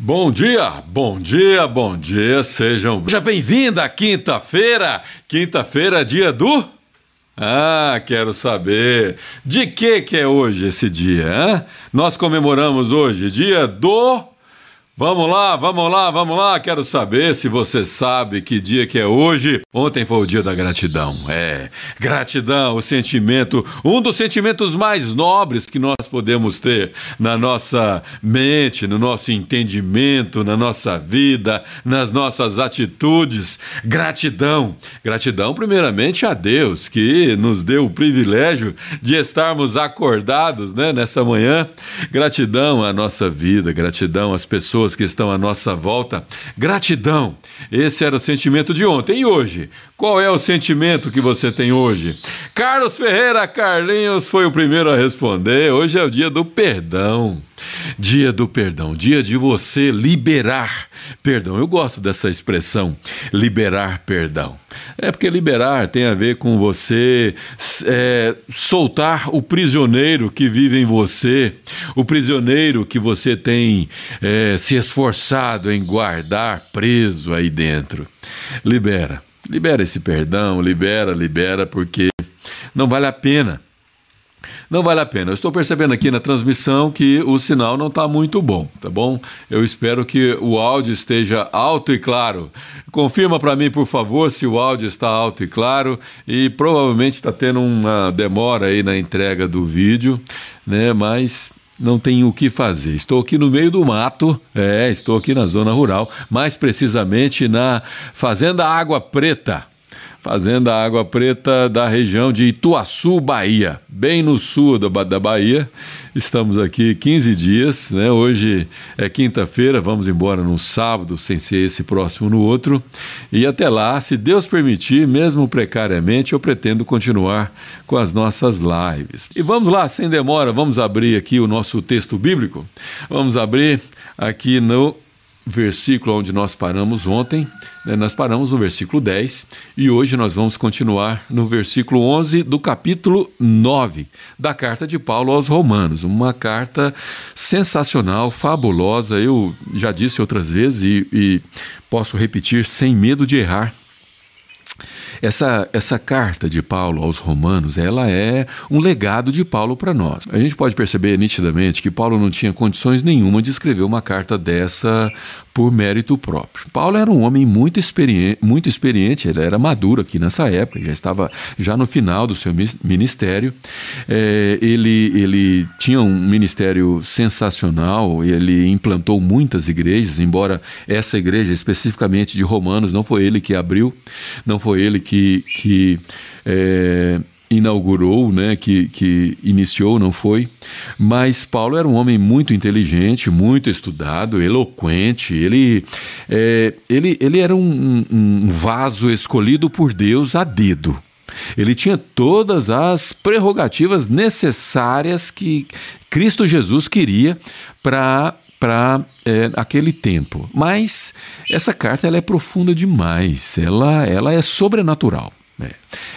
Bom dia, bom dia, bom dia, sejam seja bem-vinda à quinta-feira. Quinta-feira, dia do ah, quero saber. De que que é hoje esse dia, hein? Nós comemoramos hoje dia do Vamos lá, vamos lá, vamos lá. Quero saber se você sabe que dia que é hoje. Ontem foi o dia da gratidão. É, gratidão, o sentimento, um dos sentimentos mais nobres que nós podemos ter na nossa mente, no nosso entendimento, na nossa vida, nas nossas atitudes. Gratidão. Gratidão primeiramente a Deus que nos deu o privilégio de estarmos acordados, né, nessa manhã. Gratidão à nossa vida, gratidão às pessoas pessoas que estão à nossa volta. Gratidão. Esse era o sentimento de ontem. E hoje? Qual é o sentimento que você tem hoje? Carlos Ferreira Carlinhos foi o primeiro a responder. Hoje é o dia do perdão. Dia do perdão, dia de você liberar perdão. Eu gosto dessa expressão, liberar perdão. É porque liberar tem a ver com você é, soltar o prisioneiro que vive em você, o prisioneiro que você tem é, se esforçado em guardar preso aí dentro. Libera, libera esse perdão, libera, libera, porque não vale a pena não vale a pena. Eu estou percebendo aqui na transmissão que o sinal não está muito bom, tá bom? Eu espero que o áudio esteja alto e claro. Confirma para mim, por favor, se o áudio está alto e claro. E provavelmente está tendo uma demora aí na entrega do vídeo, né? Mas não tenho o que fazer. Estou aqui no meio do mato, é, estou aqui na zona rural, mais precisamente na Fazenda Água Preta. Fazenda Água Preta da região de Ituaçu, Bahia, bem no sul da Bahia. Estamos aqui 15 dias, né? Hoje é quinta-feira, vamos embora no sábado, sem ser esse próximo no outro. E até lá, se Deus permitir, mesmo precariamente, eu pretendo continuar com as nossas lives. E vamos lá, sem demora, vamos abrir aqui o nosso texto bíblico. Vamos abrir aqui no versículo onde nós paramos ontem, né, nós paramos no versículo 10 e hoje nós vamos continuar no versículo 11 do capítulo 9 da carta de Paulo aos Romanos. Uma carta sensacional, fabulosa. Eu já disse outras vezes e, e posso repetir sem medo de errar essa, essa carta de Paulo aos Romanos, ela é um legado de Paulo para nós. A gente pode perceber nitidamente que Paulo não tinha condições nenhuma de escrever uma carta dessa por mérito próprio. Paulo era um homem muito experiente, muito experiente ele era maduro aqui nessa época, já estava já no final do seu ministério. É, ele, ele tinha um ministério sensacional, ele implantou muitas igrejas, embora essa igreja especificamente de Romanos não foi ele que abriu, não foi ele que, que é, inaugurou, né, que, que iniciou, não foi. Mas Paulo era um homem muito inteligente, muito estudado, eloquente. Ele, é, ele, ele era um, um vaso escolhido por Deus a dedo. Ele tinha todas as prerrogativas necessárias que Cristo Jesus queria para para é, aquele tempo. Mas essa carta ela é profunda demais, ela, ela é sobrenatural. É.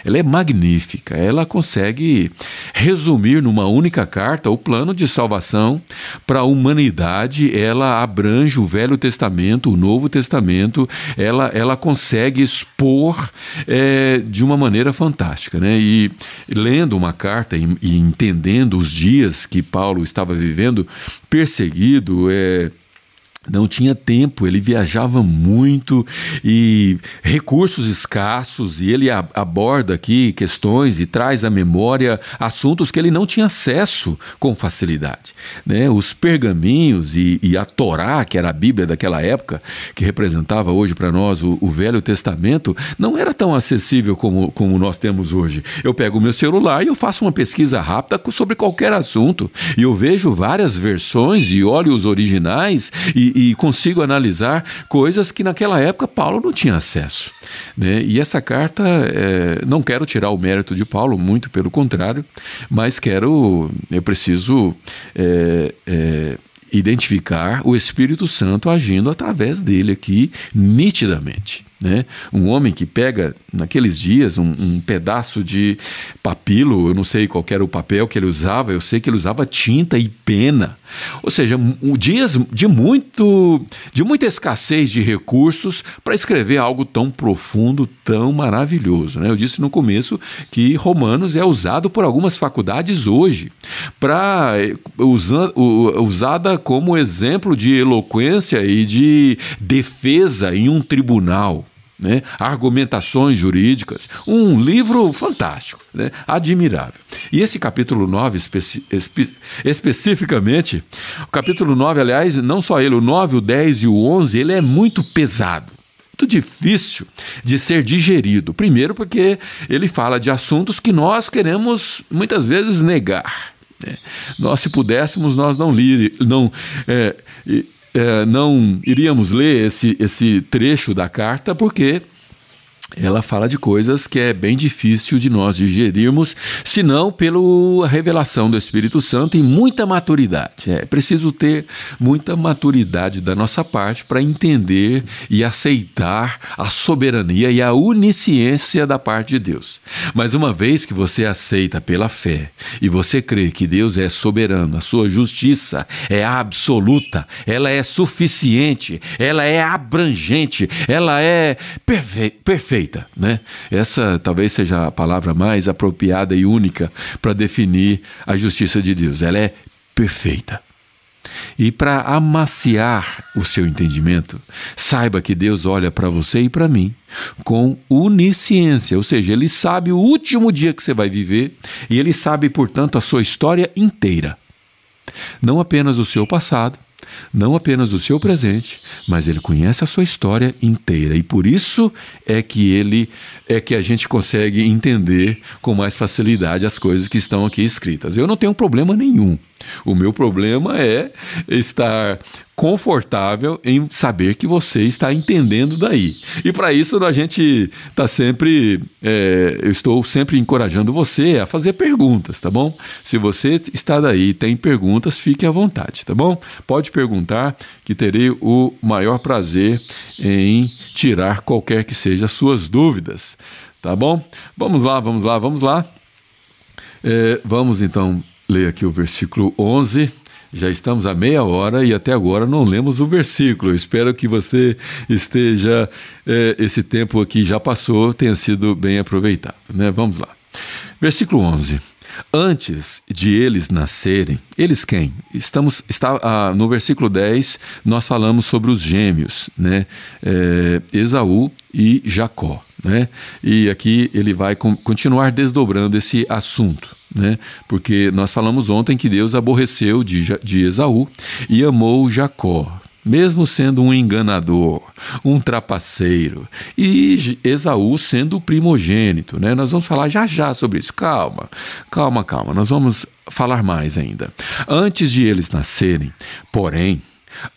Ela é magnífica, ela consegue resumir numa única carta o plano de salvação para a humanidade. Ela abrange o Velho Testamento, o Novo Testamento, ela, ela consegue expor é, de uma maneira fantástica. Né? E lendo uma carta e, e entendendo os dias que Paulo estava vivendo, perseguido, é, não tinha tempo, ele viajava muito e recursos escassos, e ele aborda aqui questões e traz à memória assuntos que ele não tinha acesso com facilidade. Né? Os pergaminhos e, e a Torá, que era a Bíblia daquela época, que representava hoje para nós o, o, Velho Testamento, não era tão acessível como, como nós temos hoje. Eu pego o meu celular e eu faço uma pesquisa rápida sobre qualquer assunto, e eu vejo várias versões e olho os originais e e, consigo analisar coisas que naquela época Paulo não tinha acesso. Né? E essa carta, é, não quero tirar o mérito de Paulo, muito pelo contrário, mas quero, eu preciso. É, é, identificar o Espírito Santo agindo através dele aqui nitidamente Né? Um homem que pega, naqueles dias, um, um, pedaço de papilo, eu não sei qual era o papel que ele usava, eu sei que ele usava tinta e pena. Ou seja, um, dias de, muito, de muita escassez de recursos para escrever algo tão profundo, tão maravilhoso. Né? Eu disse no começo que Romanos é usado por algumas faculdades hoje, para usa, usada como exemplo de eloquência e de defesa em um tribunal né? argumentações jurídicas. Um livro fantástico, né? admirável. E esse capítulo 9, especi espe especificamente, o capítulo 9, aliás, não só ele, o 9, o 10 e o 11, ele é muito pesado muito difícil de ser digerido. Primeiro, porque ele fala de assuntos que nós queremos muitas vezes negar. Né? Nós, se pudéssemos, nós não, lir, não é, é, não iríamos ler esse, esse trecho da carta, porque ela fala de coisas que é bem difícil de nós digerirmos, senão pela revelação do Espírito Santo e muita maturidade. É preciso ter muita maturidade da nossa parte para entender e aceitar a soberania e a onisciência da parte de Deus. Mas uma vez que você aceita pela fé e você crê que Deus é soberano, a sua justiça é absoluta, ela é suficiente, ela é abrangente, ela é perfeita né? Essa talvez seja a palavra mais apropriada e única para definir a justiça de Deus. Ela é perfeita. E para amaciar o seu entendimento, saiba que Deus olha para você e para mim com onisciência, ou seja, Ele sabe o último dia que você vai viver e Ele sabe, portanto, a sua história inteira. Não apenas o seu passado, não apenas do seu presente, mas ele conhece a sua história inteira e por isso é que ele é que a gente consegue entender com mais facilidade as coisas que estão aqui escritas. Eu não tenho problema nenhum. O meu problema é estar confortável em saber que você está entendendo daí. E para isso a gente está sempre, é, eu estou sempre encorajando você a fazer perguntas, tá bom? Se você está daí tem perguntas, fique à vontade, tá bom? Pode perguntar que terei o maior prazer em tirar qualquer que seja as suas dúvidas, tá bom? Vamos lá, vamos lá, vamos lá. É, vamos então ler aqui o versículo 11 já estamos a meia hora e até agora não lemos o versículo. Espero que você esteja, é, esse tempo aqui já passou, tenha sido bem aproveitado. Né? Vamos lá. Versículo 11. Antes de eles nascerem, eles quem? Estamos está, ah, no versículo 10, nós falamos sobre os gêmeos, né? É, Esaú e Jacó. Né? E aqui ele vai continuar desdobrando esse assunto. Né? Porque nós falamos ontem que Deus aborreceu de, de Esaú e amou Jacó, mesmo sendo um enganador, um trapaceiro, e Esaú sendo o primogênito. Né? Nós vamos falar já já sobre isso. Calma, calma, calma. Nós vamos falar mais ainda. Antes de eles nascerem, porém,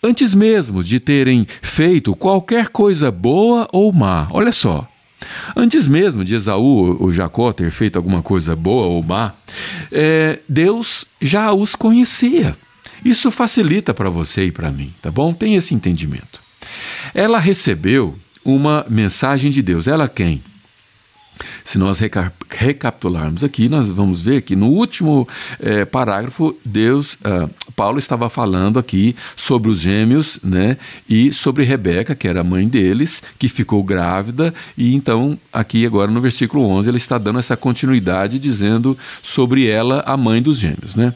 antes mesmo de terem feito qualquer coisa boa ou má, olha só. Antes mesmo de Esaú ou Jacó ter feito alguma coisa boa ou má, é, Deus já os conhecia. Isso facilita para você e para mim, tá bom? Tem esse entendimento. Ela recebeu uma mensagem de Deus. Ela quem? Se nós recapitularmos aqui, nós vamos ver que no último é, parágrafo, Deus, uh, Paulo estava falando aqui sobre os gêmeos, né, e sobre Rebeca, que era a mãe deles, que ficou grávida, e então aqui agora no versículo 11 ele está dando essa continuidade dizendo sobre ela, a mãe dos gêmeos, né?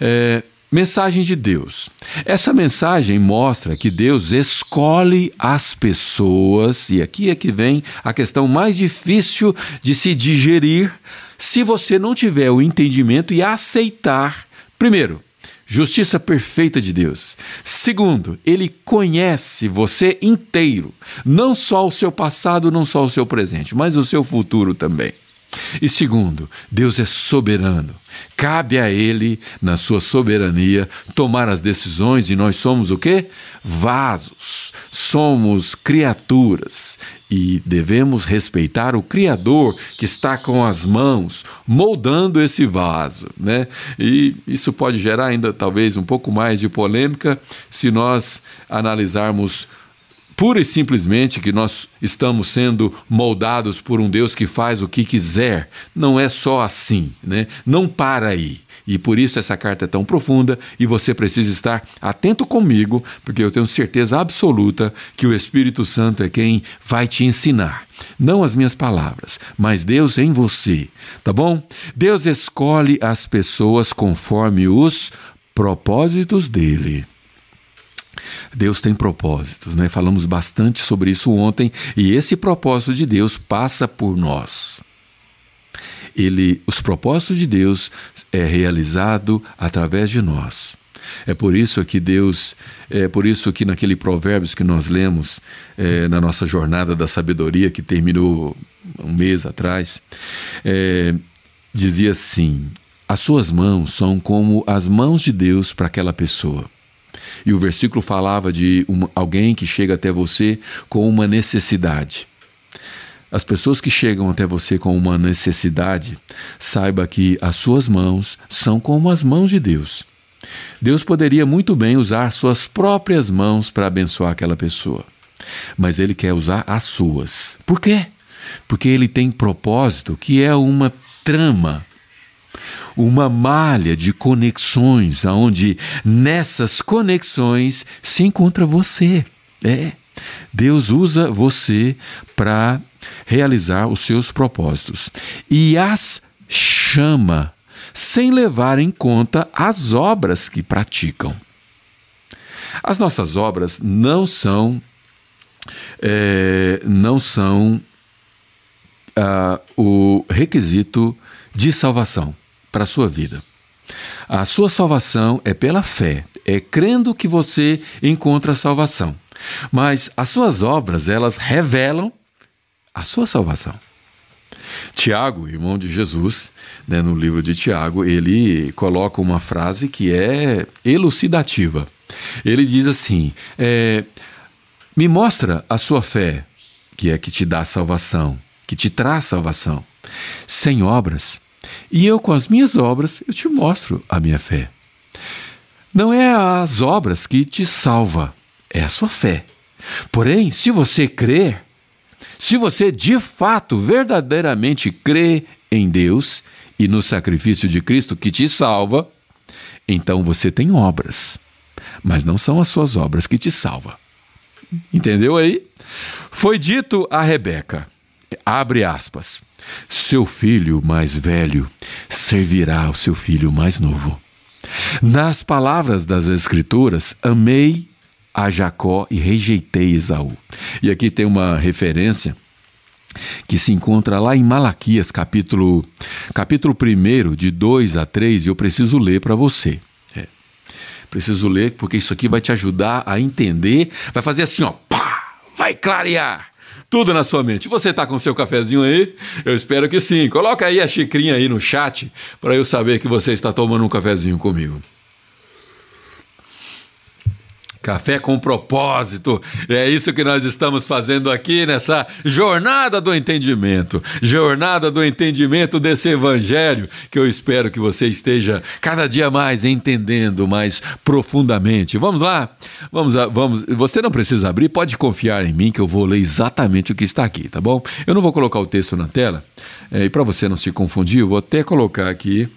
É, Mensagem de Deus. Essa mensagem mostra que Deus escolhe as pessoas, e aqui é que vem a questão mais difícil de se digerir se você não tiver o entendimento e aceitar, primeiro, justiça perfeita de Deus. Segundo, ele conhece você inteiro, não só o seu passado, não só o seu presente, mas o seu futuro também. E segundo, Deus é soberano. Cabe a Ele, na sua soberania, tomar as decisões e nós somos o quê? Vasos. Somos criaturas e devemos respeitar o Criador que está com as mãos moldando esse vaso, né? E isso pode gerar ainda talvez um pouco mais de polêmica se nós analisarmos pura e simplesmente que nós estamos sendo moldados por um Deus que faz o que quiser. Não é só assim, né? Não para aí. E por isso essa carta é tão profunda e você precisa estar atento comigo, porque eu tenho certeza absoluta que o Espírito Santo é quem vai te ensinar. Não as minhas palavras, mas Deus em você, tá bom? Deus escolhe as pessoas conforme os propósitos dele. Deus tem propósitos, né? Falamos bastante sobre isso ontem e esse propósito de Deus passa por nós. Ele, os propósitos de Deus é realizado através de nós. É por isso que Deus, é por isso que naquele provérbios que nós lemos é, na nossa jornada da sabedoria que terminou um mês atrás, é, dizia assim: as suas mãos são como as mãos de Deus para aquela pessoa. E o versículo falava de alguém que chega até você com uma necessidade. As pessoas que chegam até você com uma necessidade, saiba que as suas mãos são como as mãos de Deus. Deus poderia muito bem usar suas próprias mãos para abençoar aquela pessoa, mas Ele quer usar as suas. Por quê? Porque Ele tem propósito que é uma trama uma malha de conexões, aonde nessas conexões se encontra você. É. Deus usa você para realizar os seus propósitos e as chama sem levar em conta as obras que praticam. As nossas obras não são é, não são uh, o requisito de salvação para a sua vida. A sua salvação é pela fé, é crendo que você encontra a salvação. Mas as suas obras, elas revelam a sua salvação. Tiago, irmão de Jesus, né, no livro de Tiago, ele coloca uma frase que é elucidativa. Ele diz assim: é, Me mostra a sua fé, que é que te dá salvação, que te traz salvação. Sem obras, e eu, com as minhas obras, eu te mostro a minha fé. Não é as obras que te salva, é a sua fé. Porém, se você crer, se você de fato, verdadeiramente crê em Deus e no sacrifício de Cristo que te salva, então você tem obras. Mas não são as suas obras que te salvam. Entendeu aí? Foi dito a Rebeca, abre aspas, seu filho mais velho servirá ao seu filho mais novo. Nas palavras das Escrituras, amei a Jacó e rejeitei Esaú. E aqui tem uma referência que se encontra lá em Malaquias, capítulo, capítulo 1, de 2 a 3, e eu preciso ler para você. É. Preciso ler, porque isso aqui vai te ajudar a entender, vai fazer assim, ó, pá, vai clarear tudo na sua mente. Você está com seu cafezinho aí? Eu espero que sim. Coloca aí a xicrinha aí no chat para eu saber que você está tomando um cafezinho comigo. Café com propósito. É isso que nós estamos fazendo aqui nessa jornada do entendimento. Jornada do entendimento desse evangelho que eu espero que você esteja cada dia mais entendendo mais profundamente. Vamos lá? Vamos, vamos. Você não precisa abrir, pode confiar em mim que eu vou ler exatamente o que está aqui, tá bom? Eu não vou colocar o texto na tela. É, e para você não se confundir, eu vou até colocar aqui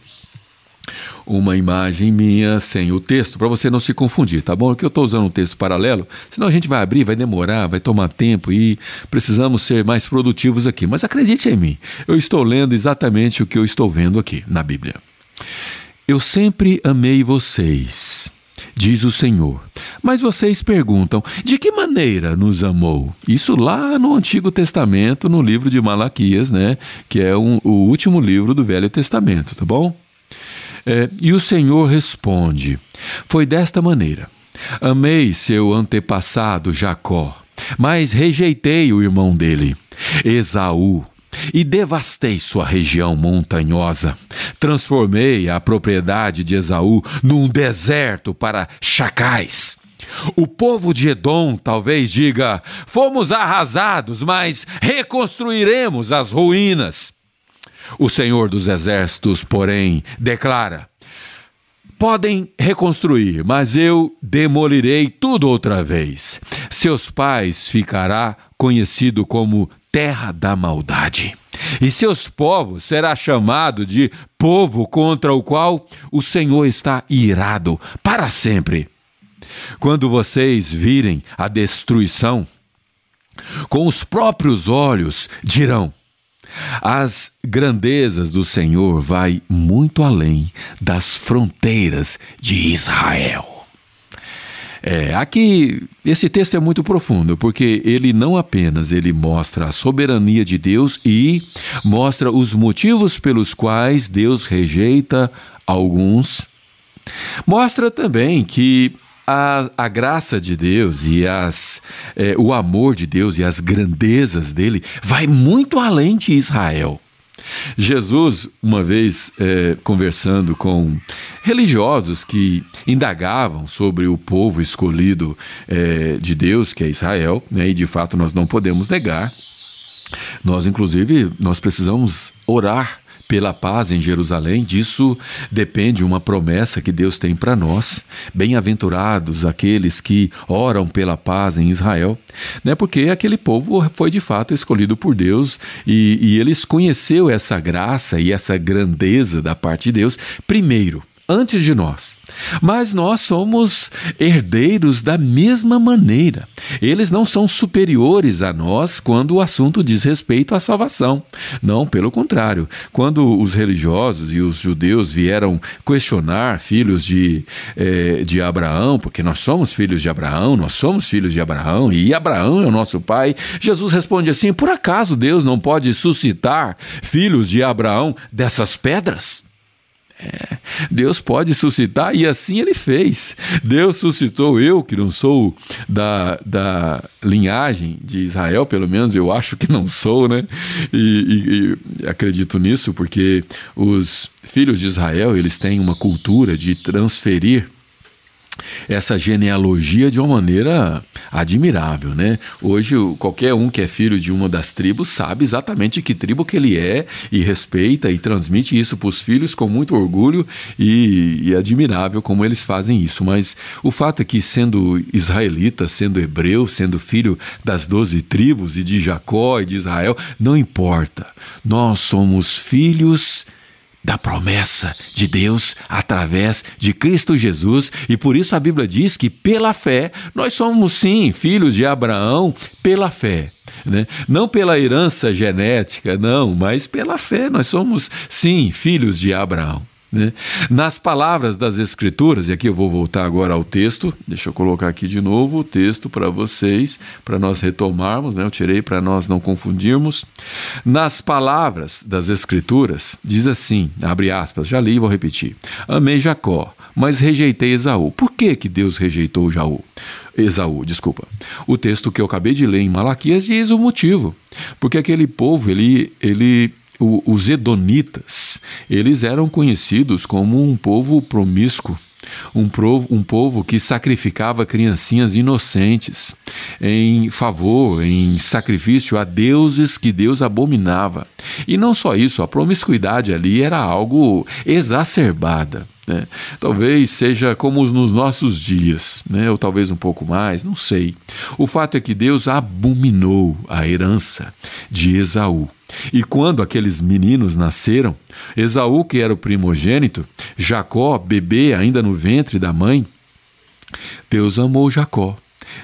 uma imagem minha sem o texto, para você não se confundir, tá bom? Que eu estou usando um texto paralelo, senão a gente vai abrir, vai demorar, vai tomar tempo e precisamos ser mais produtivos aqui. Mas acredite em mim, eu estou lendo exatamente o que eu estou vendo aqui na Bíblia. Eu sempre amei vocês, diz o Senhor. Mas vocês perguntam: de que maneira nos amou? Isso lá no Antigo Testamento, no livro de Malaquias, né? Que é um, o último livro do Velho Testamento, tá bom? É, e o Senhor responde: Foi desta maneira. Amei seu antepassado Jacó, mas rejeitei o irmão dele, Esaú, e devastei sua região montanhosa. Transformei a propriedade de Esaú num deserto para chacais. O povo de Edom talvez diga: fomos arrasados, mas reconstruiremos as ruínas. O Senhor dos Exércitos, porém, declara: Podem reconstruir, mas eu demolirei tudo outra vez. seus pais ficará conhecido como terra da maldade. E seus povos será chamado de povo contra o qual o Senhor está irado para sempre. Quando vocês virem a destruição, com os próprios olhos dirão: as grandezas do Senhor vai muito além das fronteiras de Israel. É, aqui esse texto é muito profundo, porque ele não apenas ele mostra a soberania de Deus e mostra os motivos pelos quais Deus rejeita alguns. Mostra também que a, a graça de Deus e as, é, o amor de Deus e as grandezas dele vai muito além de Israel. Jesus, uma vez é, conversando com religiosos que indagavam sobre o povo escolhido é, de Deus, que é Israel, né, e de fato nós não podemos negar, nós inclusive nós precisamos orar pela paz em Jerusalém, disso depende uma promessa que Deus tem para nós. Bem-aventurados aqueles que oram pela paz em Israel, né? porque aquele povo foi de fato escolhido por Deus e, e eles conheceu essa graça e essa grandeza da parte de Deus primeiro antes de nós. Mas nós somos herdeiros da mesma maneira. Eles não são superiores a nós quando o assunto diz respeito à salvação. Não, pelo contrário. Quando os religiosos e os judeus vieram questionar filhos de, eh, de Abraão, porque nós somos filhos de Abraão, nós somos filhos de Abraão e Abraão é o nosso pai, Jesus responde assim: por acaso Deus não pode suscitar filhos de Abraão dessas pedras? É, Deus pode suscitar e assim ele fez. Deus suscitou eu, que não sou da, da linhagem de Israel, pelo menos eu acho que não sou, né? E, e, e acredito nisso porque os filhos de Israel eles têm uma cultura de transferir essa genealogia de uma maneira admirável, né? Hoje qualquer um que é filho de uma das tribos sabe exatamente que tribo que ele é e respeita e transmite isso para os filhos com muito orgulho e, e admirável como eles fazem isso. Mas o fato é que sendo israelita, sendo hebreu, sendo filho das doze tribos e de Jacó e de Israel, não importa. Nós somos filhos da promessa de Deus através de Cristo Jesus, e por isso a Bíblia diz que pela fé nós somos sim filhos de Abraão pela fé. Né? Não pela herança genética, não, mas pela fé nós somos sim filhos de Abraão. Né? Nas palavras das Escrituras, e aqui eu vou voltar agora ao texto, deixa eu colocar aqui de novo o texto para vocês, para nós retomarmos, né? eu tirei para nós não confundirmos. Nas palavras das Escrituras, diz assim: abre aspas, já li e vou repetir. Amei Jacó, mas rejeitei Esaú. Por que, que Deus rejeitou Jaú? Esaú, desculpa. O texto que eu acabei de ler em Malaquias diz o motivo. Porque aquele povo, ele, ele o, os Edonitas, eles eram conhecidos como um povo promíscuo, um, povo, um povo que sacrificava criancinhas inocentes em favor, em sacrifício a deuses que Deus abominava. E não só isso, a promiscuidade ali era algo exacerbada. Né? Talvez seja como nos nossos dias, né? ou talvez um pouco mais, não sei. O fato é que Deus abominou a herança de Esaú. E quando aqueles meninos nasceram, Esaú, que era o primogênito, Jacó, bebê ainda no ventre da mãe, Deus amou Jacó,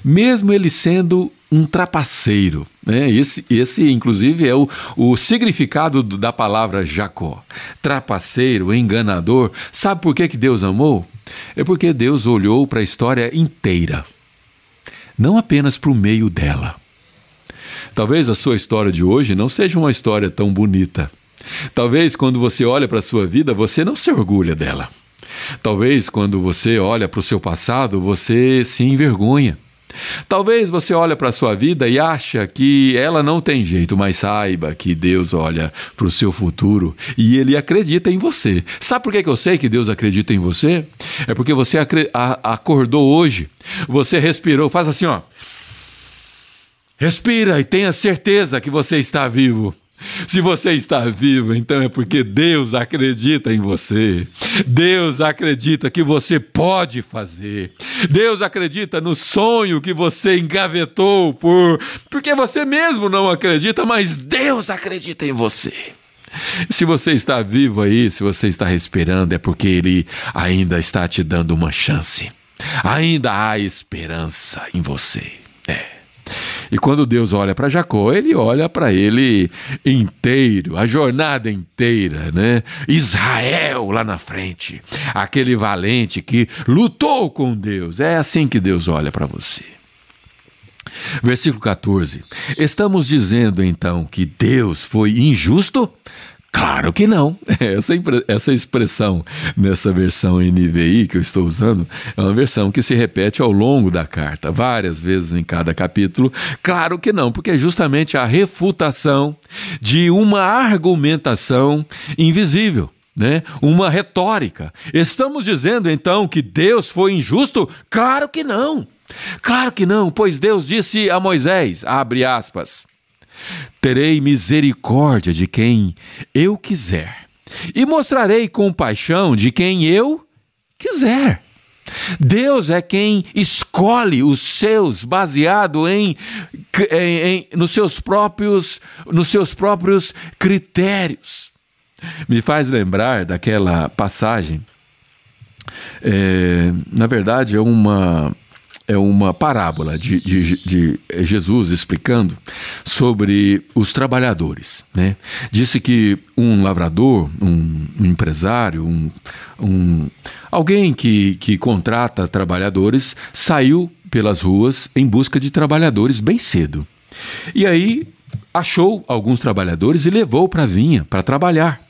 mesmo ele sendo um trapaceiro. Né? Esse, esse, inclusive, é o, o significado da palavra Jacó. Trapaceiro, enganador. Sabe por que, que Deus amou? É porque Deus olhou para a história inteira, não apenas para o meio dela. Talvez a sua história de hoje não seja uma história tão bonita. Talvez quando você olha para a sua vida, você não se orgulha dela. Talvez quando você olha para o seu passado, você se envergonha. Talvez você olhe para a sua vida e acha que ela não tem jeito, mas saiba que Deus olha para o seu futuro e Ele acredita em você. Sabe por que eu sei que Deus acredita em você? É porque você acordou hoje, você respirou, faz assim, ó. Respira e tenha certeza que você está vivo. Se você está vivo, então é porque Deus acredita em você. Deus acredita que você pode fazer. Deus acredita no sonho que você engavetou por porque você mesmo não acredita, mas Deus acredita em você. Se você está vivo aí, se você está respirando, é porque Ele ainda está te dando uma chance. Ainda há esperança em você. É. E quando Deus olha para Jacó, ele olha para ele inteiro, a jornada inteira, né? Israel lá na frente, aquele valente que lutou com Deus. É assim que Deus olha para você. Versículo 14. Estamos dizendo então que Deus foi injusto? Claro que não. Essa, essa expressão nessa versão NVI que eu estou usando é uma versão que se repete ao longo da carta, várias vezes em cada capítulo. Claro que não, porque é justamente a refutação de uma argumentação invisível. Né? Uma retórica. Estamos dizendo então que Deus foi injusto? Claro que não. Claro que não, pois Deus disse a Moisés, abre aspas, Terei misericórdia de quem eu quiser, e mostrarei compaixão de quem eu quiser. Deus é quem escolhe os seus baseado em, em, em, nos seus próprios nos seus próprios critérios. Me faz lembrar daquela passagem. É, na verdade, é uma é uma parábola de, de, de, Jesus explicando sobre os trabalhadores. Né? Disse que um lavrador, um, um empresário, um, um, alguém que, que contrata trabalhadores, saiu pelas ruas em busca de trabalhadores bem cedo. E aí achou alguns trabalhadores e levou para a vinha para trabalhar.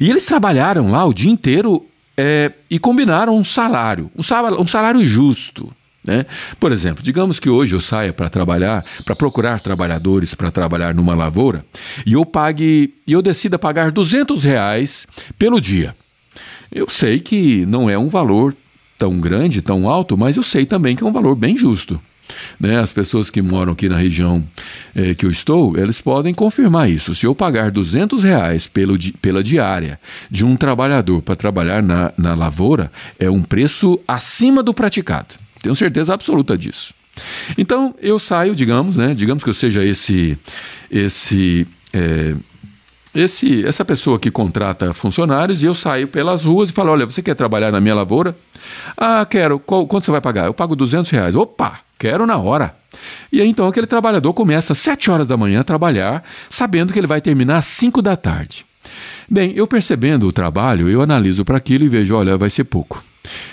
E eles trabalharam lá o dia inteiro é, e combinaram um salário, um salário, um salário justo. Né? Por exemplo, digamos que hoje eu saia para trabalhar, para procurar trabalhadores para trabalhar numa lavoura e eu pague e eu decida pagar 200 reais pelo dia. Eu sei que não é um valor tão grande, tão alto, mas eu sei também que é um valor bem justo. Né? As pessoas que moram aqui na região eh, que eu estou, eles podem confirmar isso. Se eu pagar 200 reais pelo, pela diária de um trabalhador para trabalhar na, na lavoura, é um preço acima do praticado. Tenho certeza absoluta disso. Então eu saio, digamos, né? Digamos que eu seja esse, esse, é, esse, essa pessoa que contrata funcionários e eu saio pelas ruas e falo, olha, você quer trabalhar na minha lavoura? Ah, quero. Qual, quanto você vai pagar? Eu pago 200 reais. Opa, quero na hora. E aí então aquele trabalhador começa às 7 horas da manhã a trabalhar, sabendo que ele vai terminar às 5 da tarde. Bem, eu percebendo o trabalho, eu analiso para aquilo e vejo, olha, vai ser pouco.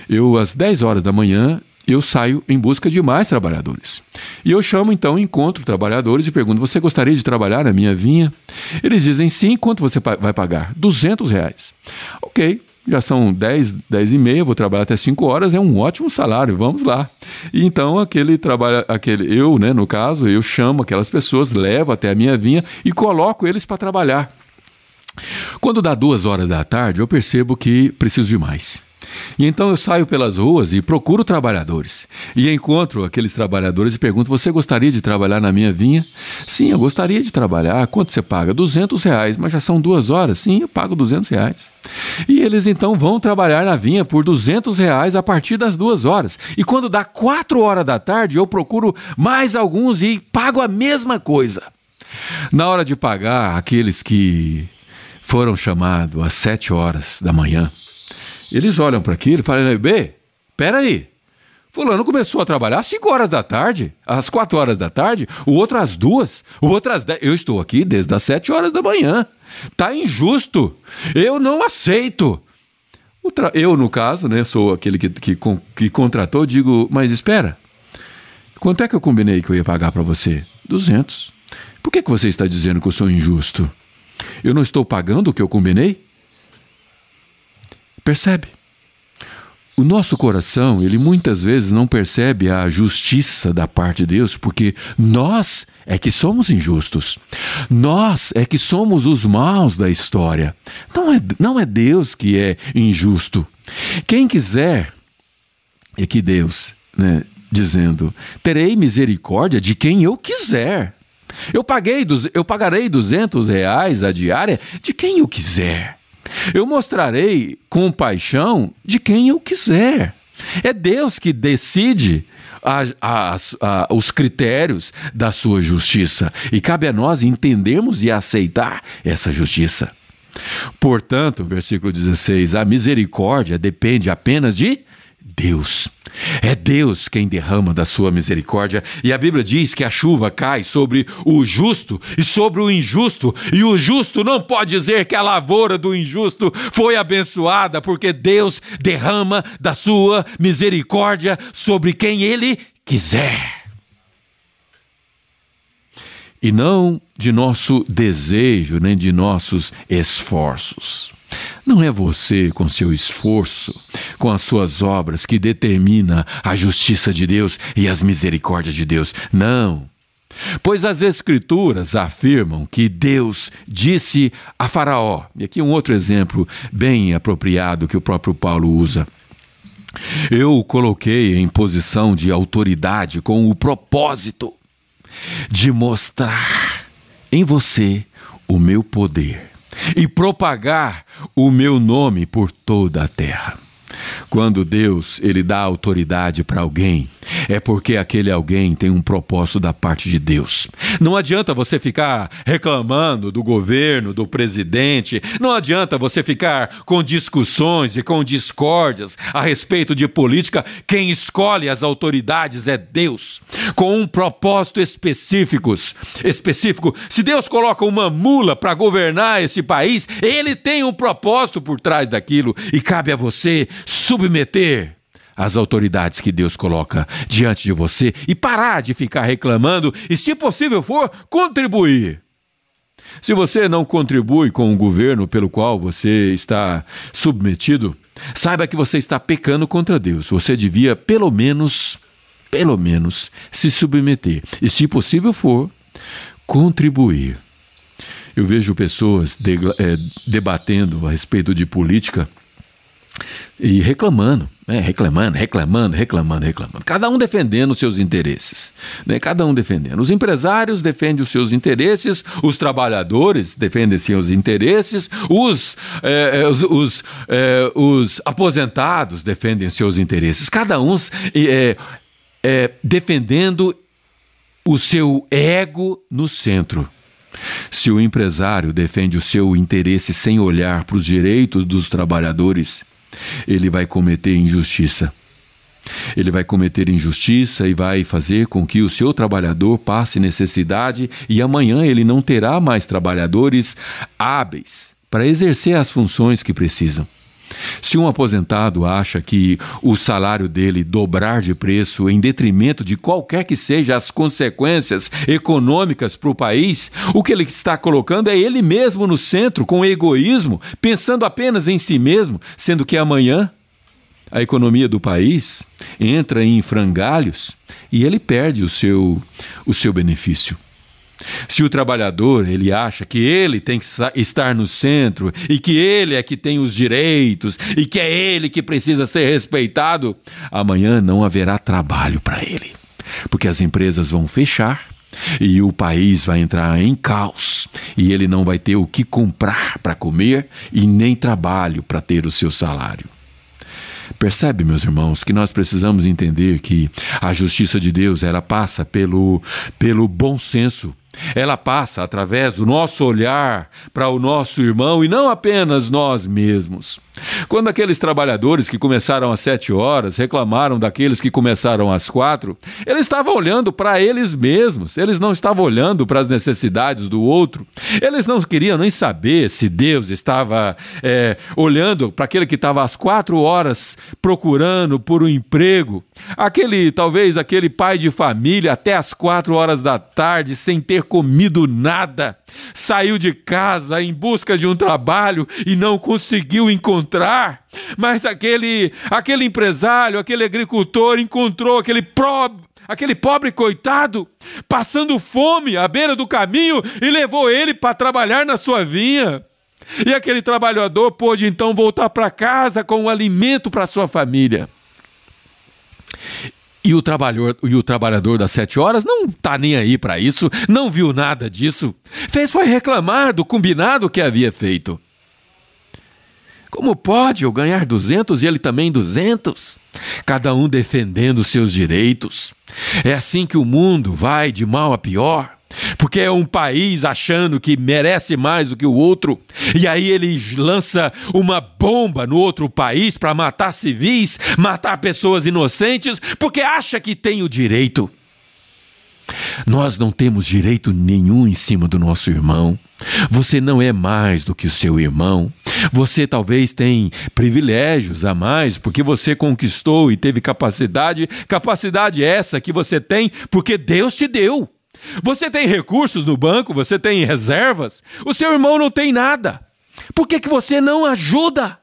Eu, às 10 horas da manhã, eu saio em busca de mais trabalhadores. E eu chamo então, encontro trabalhadores e pergunto: Você gostaria de trabalhar na minha vinha? Eles dizem sim. Quanto você vai pagar? 200 reais. Ok, já são 10, 10 e meia, vou trabalhar até 5 horas, é um ótimo salário, vamos lá. E então aquele trabalho, aquele eu, né, no caso, eu chamo aquelas pessoas, levo até a minha vinha e coloco eles para trabalhar. Quando dá duas horas da tarde, eu percebo que preciso de mais. E então eu saio pelas ruas e procuro trabalhadores. E encontro aqueles trabalhadores e pergunto: Você gostaria de trabalhar na minha vinha? Sim, eu gostaria de trabalhar. Quanto você paga? 200 reais. Mas já são duas horas? Sim, eu pago 200 reais. E eles então vão trabalhar na vinha por 200 reais a partir das duas horas. E quando dá quatro horas da tarde, eu procuro mais alguns e pago a mesma coisa. Na hora de pagar aqueles que foram chamados às sete horas da manhã, eles olham para aquilo e falam: B, peraí. Fulano começou a trabalhar às 5 horas da tarde, às 4 horas da tarde, o outro às 2, o outro às 10. Eu estou aqui desde as 7 horas da manhã. Tá injusto. Eu não aceito. Eu, no caso, né, sou aquele que, que, que contratou, digo, mas espera. Quanto é que eu combinei que eu ia pagar para você? 200. Por que, que você está dizendo que eu sou injusto? Eu não estou pagando o que eu combinei? Percebe? O nosso coração, ele muitas vezes não percebe a justiça da parte de Deus, porque nós é que somos injustos. Nós é que somos os maus da história. Não é, não é Deus que é injusto. Quem quiser, é que Deus, né, dizendo: terei misericórdia de quem eu quiser. Eu, paguei, eu pagarei 200 reais a diária de quem eu quiser. Eu mostrarei compaixão de quem eu quiser. É Deus que decide a, a, a, os critérios da sua justiça e cabe a nós entendermos e aceitar essa justiça. Portanto, versículo 16: a misericórdia depende apenas de Deus. É Deus quem derrama da sua misericórdia, e a Bíblia diz que a chuva cai sobre o justo e sobre o injusto, e o justo não pode dizer que a lavoura do injusto foi abençoada, porque Deus derrama da sua misericórdia sobre quem ele quiser. E não de nosso desejo, nem de nossos esforços. Não é você, com seu esforço, com as suas obras, que determina a justiça de Deus e as misericórdias de Deus. Não. Pois as Escrituras afirmam que Deus disse a Faraó, e aqui um outro exemplo bem apropriado que o próprio Paulo usa. Eu o coloquei em posição de autoridade com o propósito de mostrar em você o meu poder e propagar o meu nome por toda a terra. Quando Deus ele dá autoridade para alguém, é porque aquele alguém tem um propósito da parte de Deus. Não adianta você ficar reclamando do governo, do presidente, não adianta você ficar com discussões e com discórdias a respeito de política. Quem escolhe as autoridades é Deus, com um propósito específico. específico. Se Deus coloca uma mula para governar esse país, ele tem um propósito por trás daquilo e cabe a você submeter as autoridades que Deus coloca diante de você e parar de ficar reclamando e, se possível for, contribuir. Se você não contribui com o governo pelo qual você está submetido, saiba que você está pecando contra Deus. Você devia, pelo menos, pelo menos, se submeter e, se possível for, contribuir. Eu vejo pessoas de, é, debatendo a respeito de política e reclamando, né? reclamando, reclamando, reclamando, reclamando. Cada um defendendo os seus interesses. Né? Cada um defendendo. Os empresários defendem os seus interesses, os trabalhadores defendem seus interesses, os, é, os, os, é, os, aposentados defendem seus interesses. Cada um é, defendendo o seu ego no centro. Se o empresário defende o seu interesse sem olhar para os direitos dos trabalhadores, ele vai cometer injustiça. Ele vai cometer injustiça e vai fazer com que o seu trabalhador passe necessidade e amanhã ele não terá mais trabalhadores hábeis para exercer as funções que precisam. Se um aposentado acha que o salário dele dobrar de preço em detrimento de qualquer que seja as consequências econômicas para o país, o que ele está colocando é ele mesmo no centro, com egoísmo, pensando apenas em si mesmo, sendo que amanhã a economia do país entra em frangalhos e ele perde o seu, o seu benefício. Se o trabalhador ele acha que ele tem que estar no centro e que ele é que tem os direitos e que é ele que precisa ser respeitado, amanhã não haverá trabalho para ele, porque as empresas vão fechar e o país vai entrar em caos e ele não vai ter o que comprar para comer e nem trabalho para ter o seu salário. Percebe, meus irmãos, que nós precisamos entender que a justiça de Deus ela passa pelo, pelo bom senso ela passa através do nosso olhar para o nosso irmão e não apenas nós mesmos. Quando aqueles trabalhadores que começaram às sete horas reclamaram daqueles que começaram às quatro, eles estavam olhando para eles mesmos, eles não estavam olhando para as necessidades do outro, eles não queriam nem saber se Deus estava é, olhando para aquele que estava às quatro horas procurando por um emprego, aquele talvez aquele pai de família até às quatro horas da tarde sem ter comido nada, saiu de casa em busca de um trabalho e não conseguiu encontrar. Mas aquele, aquele empresário, aquele agricultor encontrou aquele pobre, aquele pobre coitado passando fome à beira do caminho e levou ele para trabalhar na sua vinha. E aquele trabalhador pôde então voltar para casa com um alimento para sua família. E o, trabalhador, e o trabalhador das sete horas não tá nem aí para isso, não viu nada disso. Fez foi reclamar do combinado que havia feito. Como pode eu ganhar duzentos e ele também duzentos? Cada um defendendo seus direitos. É assim que o mundo vai de mal a pior porque é um país achando que merece mais do que o outro, e aí ele lança uma bomba no outro país para matar civis, matar pessoas inocentes, porque acha que tem o direito. Nós não temos direito nenhum em cima do nosso irmão. Você não é mais do que o seu irmão. Você talvez tem privilégios a mais porque você conquistou e teve capacidade, capacidade essa que você tem porque Deus te deu. Você tem recursos no banco, você tem reservas, o seu irmão não tem nada. Por que, que você não ajuda?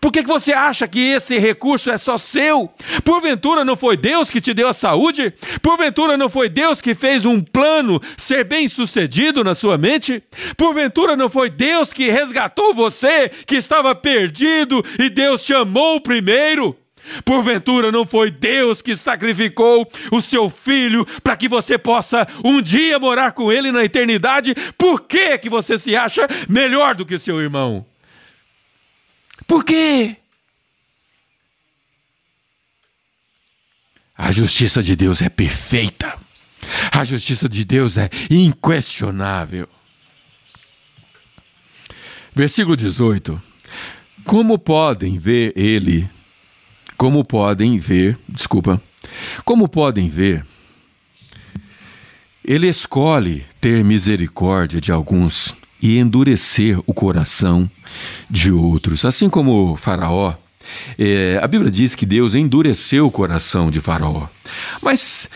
Por que, que você acha que esse recurso é só seu? Porventura não foi Deus que te deu a saúde? Porventura não foi Deus que fez um plano ser bem sucedido na sua mente? Porventura não foi Deus que resgatou você que estava perdido e Deus te amou primeiro? Porventura não foi Deus que sacrificou o seu filho para que você possa um dia morar com ele na eternidade? Por que que você se acha melhor do que seu irmão? Por quê? A justiça de Deus é perfeita. A justiça de Deus é inquestionável. Versículo 18. Como podem ver ele como podem ver, desculpa, como podem ver, ele escolhe ter misericórdia de alguns e endurecer o coração de outros. Assim como Faraó, é, a Bíblia diz que Deus endureceu o coração de Faraó. Mas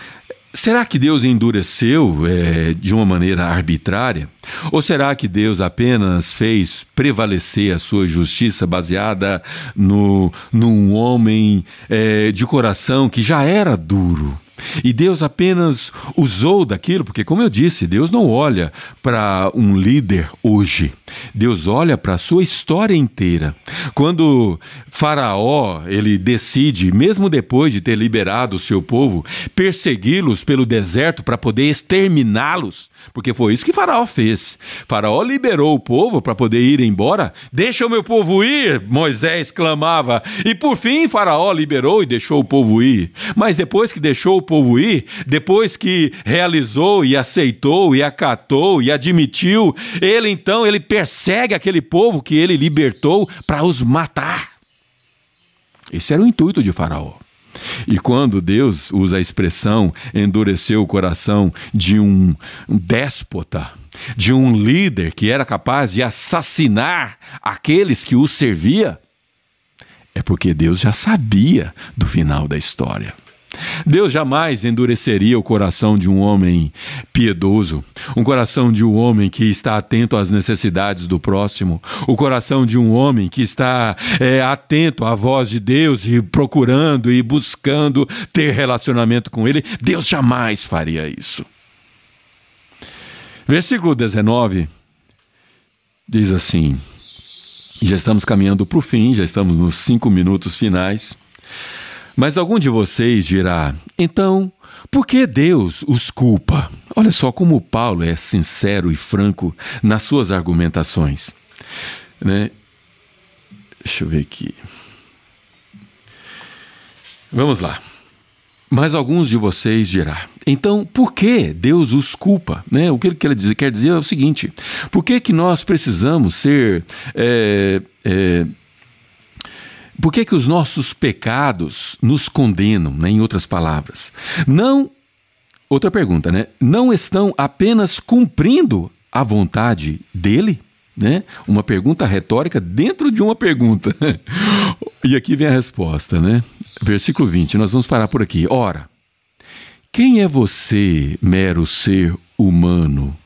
Será que Deus endureceu é, de uma maneira arbitrária? Ou será que Deus apenas fez prevalecer a sua justiça baseada no, num homem é, de coração que já era duro? E Deus apenas usou daquilo, porque, como eu disse, Deus não olha para um líder hoje, Deus olha para a sua história inteira. Quando Faraó ele decide, mesmo depois de ter liberado o seu povo, persegui-los pelo deserto para poder exterminá-los, porque foi isso que Faraó fez. Faraó liberou o povo para poder ir embora. Deixa o meu povo ir, Moisés clamava. E por fim, Faraó liberou e deixou o povo ir. Mas depois que deixou o povo ir, depois que realizou e aceitou e acatou e admitiu, ele então ele persegue aquele povo que ele libertou para os matar. Esse era o intuito de Faraó. E quando Deus usa a expressão endureceu o coração de um déspota, de um líder que era capaz de assassinar aqueles que o servia, é porque Deus já sabia do final da história. Deus jamais endureceria o coração de um homem piedoso, um coração de um homem que está atento às necessidades do próximo, o coração de um homem que está é, atento à voz de Deus e procurando e buscando ter relacionamento com Ele. Deus jamais faria isso. Versículo 19 diz assim: já estamos caminhando para o fim, já estamos nos cinco minutos finais. Mas algum de vocês dirá: então, por que Deus os culpa? Olha só como Paulo é sincero e franco nas suas argumentações. Né? Deixa eu ver aqui. Vamos lá. Mas alguns de vocês dirá: então, por que Deus os culpa? Né? O que ele quer dizer, é o seguinte: por que, que nós precisamos ser. É, é, por que, que os nossos pecados nos condenam, né, em outras palavras? Não. Outra pergunta, né? Não estão apenas cumprindo a vontade dele? Né? Uma pergunta retórica dentro de uma pergunta. e aqui vem a resposta, né? Versículo 20, nós vamos parar por aqui. Ora, quem é você, mero ser humano,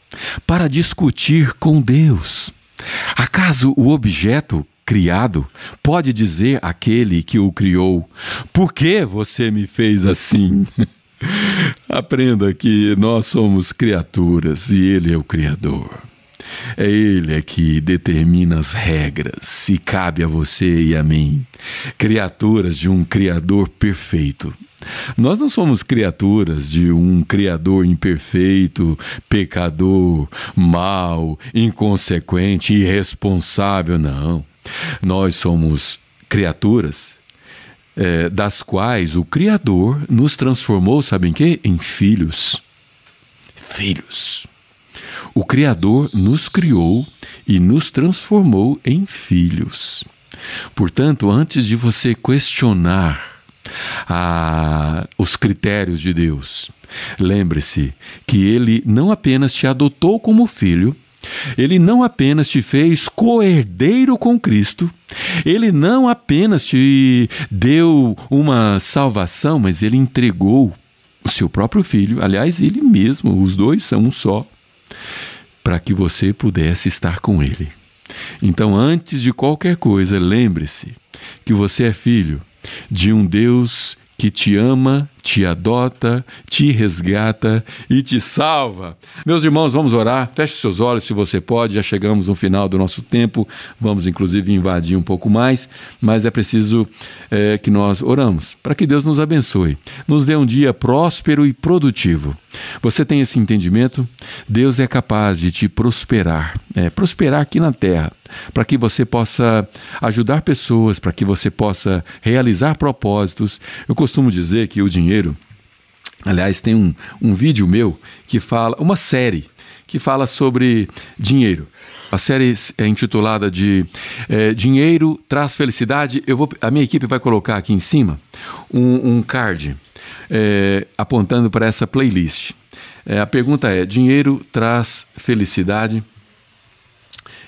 para discutir com Deus? Acaso o objeto criado pode dizer àquele que o criou: Por que você me fez assim? Aprenda que nós somos criaturas e Ele é o Criador. É Ele é que determina as regras e cabe a você e a mim, criaturas de um Criador perfeito. Nós não somos criaturas de um Criador imperfeito, pecador, mau, inconsequente, irresponsável, não. Nós somos criaturas é, das quais o Criador nos transformou, sabem que? Em filhos. Filhos. O Criador nos criou e nos transformou em filhos. Portanto, antes de você questionar a, os critérios de Deus, lembre-se que Ele não apenas te adotou como filho, ele não apenas te fez coerdeiro com Cristo, ele não apenas te deu uma salvação, mas ele entregou o seu próprio filho, aliás, ele mesmo, os dois são um só, para que você pudesse estar com ele. Então, antes de qualquer coisa, lembre-se que você é filho de um Deus que te ama, te adota, te resgata e te salva. Meus irmãos, vamos orar. Feche seus olhos se você pode. Já chegamos no final do nosso tempo. Vamos, inclusive, invadir um pouco mais, mas é preciso é, que nós oramos para que Deus nos abençoe, nos dê um dia próspero e produtivo. Você tem esse entendimento? Deus é capaz de te prosperar, é, prosperar aqui na terra, para que você possa ajudar pessoas, para que você possa realizar propósitos. Eu costumo dizer que o dinheiro, aliás, tem um, um vídeo meu que fala, uma série que fala sobre dinheiro. A série é intitulada de é, Dinheiro Traz Felicidade. Eu vou, a minha equipe vai colocar aqui em cima um, um card é, apontando para essa playlist. É, a pergunta é: dinheiro traz felicidade?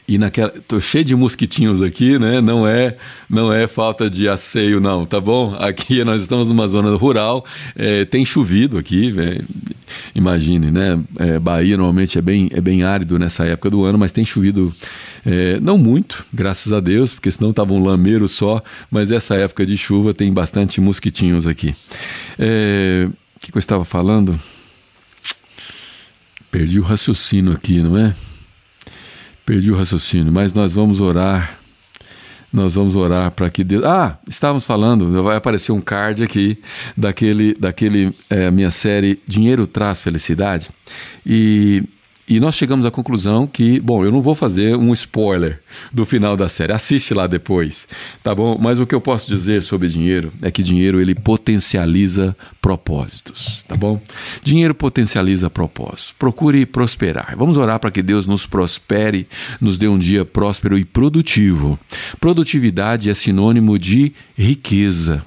E naquela, tô cheio de mosquitinhos aqui, né? Não é, não é falta de asseio, não, tá bom? Aqui nós estamos numa zona rural, é, tem chovido aqui, é, imagine, né? É, Bahia normalmente é bem, é bem árido nessa época do ano, mas tem chovido é, não muito, graças a Deus, porque senão tava um lameiro só. Mas essa época de chuva tem bastante mosquitinhos aqui. É, o que, que eu estava falando? Perdi o raciocínio aqui, não é? Perdi o raciocínio, mas nós vamos orar. Nós vamos orar para que Deus. Ah, estávamos falando, vai aparecer um card aqui daquele, daquele é, minha série Dinheiro Traz Felicidade. E e nós chegamos à conclusão que, bom, eu não vou fazer um spoiler do final da série, assiste lá depois, tá bom? Mas o que eu posso dizer sobre dinheiro é que dinheiro ele potencializa propósitos, tá bom? Dinheiro potencializa propósitos. Procure prosperar. Vamos orar para que Deus nos prospere, nos dê um dia próspero e produtivo. Produtividade é sinônimo de riqueza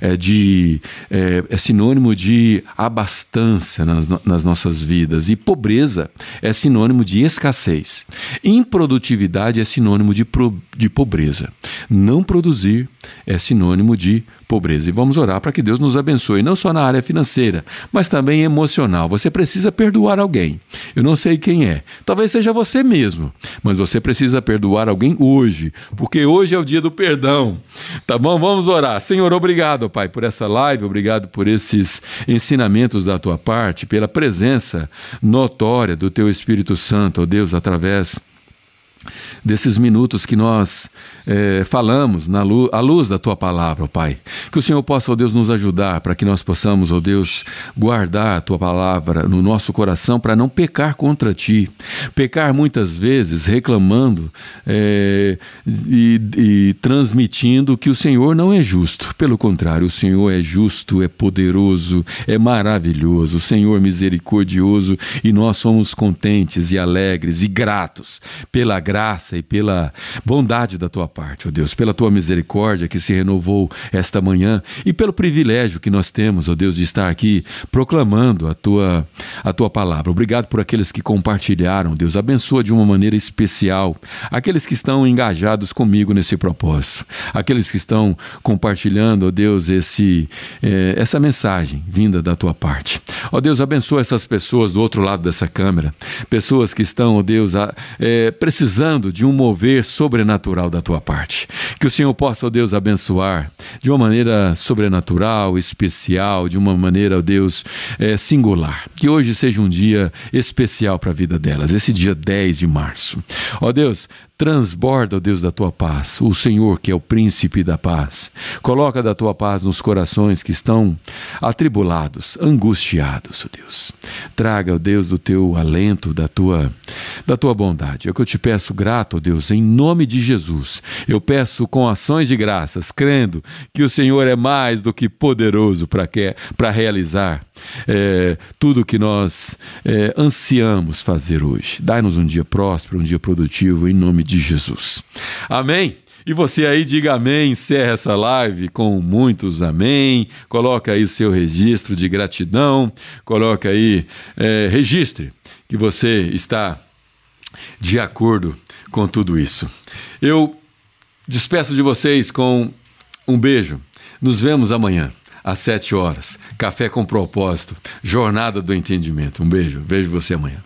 é, de, é, é sinônimo de abastança nas, nas nossas vidas, e pobreza é sinônimo de escassez. Improdutividade é sinônimo de, pro, de pobreza. Não produzir é sinônimo de pobreza. E vamos orar para que Deus nos abençoe, não só na área financeira, mas também emocional. Você precisa perdoar alguém. Eu não sei quem é. Talvez seja você mesmo, mas você precisa perdoar alguém hoje, porque hoje é o dia do perdão. Tá bom? Vamos orar. Senhor, obrigado, Pai, por essa live, obrigado por esses ensinamentos da tua parte, pela presença notória do teu Espírito Santo, ó Deus, através desses minutos que nós é, falamos na luz, à luz da tua palavra, ó Pai. Que o Senhor possa, ó Deus, nos ajudar para que nós possamos, ó Deus, guardar a tua palavra no nosso coração para não pecar contra ti. Pecar muitas vezes reclamando é, e, e transmitindo que o Senhor não é justo. Pelo contrário, o Senhor é justo, é poderoso, é maravilhoso, o Senhor misericordioso e nós somos contentes e alegres e gratos pela graça graça e pela bondade da tua parte, ó Deus, pela tua misericórdia que se renovou esta manhã e pelo privilégio que nós temos, ó Deus, de estar aqui proclamando a tua, a tua palavra. Obrigado por aqueles que compartilharam, Deus. Abençoa de uma maneira especial aqueles que estão engajados comigo nesse propósito, aqueles que estão compartilhando, ó Deus, esse, eh, essa mensagem vinda da tua parte. Ó Deus, abençoa essas pessoas do outro lado dessa câmera, pessoas que estão, ó Deus, a, eh, precisando precisando de um mover sobrenatural da tua parte. Que o Senhor possa, ó Deus, abençoar de uma maneira sobrenatural, especial, de uma maneira, ó Deus, é, singular. Que hoje seja um dia especial para a vida delas, esse dia 10 de março. Ó Deus, Transborda, ó Deus, da tua paz, o Senhor que é o príncipe da paz. Coloca da tua paz nos corações que estão atribulados, angustiados, ó Deus. Traga, ó Deus, do teu alento, da tua, da tua bondade. É o que eu te peço, grato, ó Deus, em nome de Jesus. Eu peço com ações de graças, crendo que o Senhor é mais do que poderoso para realizar é, tudo que nós é, ansiamos fazer hoje. Dai-nos um dia próspero, um dia produtivo, em nome de Jesus. Amém? E você aí diga amém, encerra essa live com muitos amém. Coloca aí o seu registro de gratidão. Coloca aí, é, registre que você está de acordo com tudo isso. Eu despeço de vocês com um beijo. Nos vemos amanhã às sete horas. Café com propósito, jornada do entendimento. Um beijo, vejo você amanhã.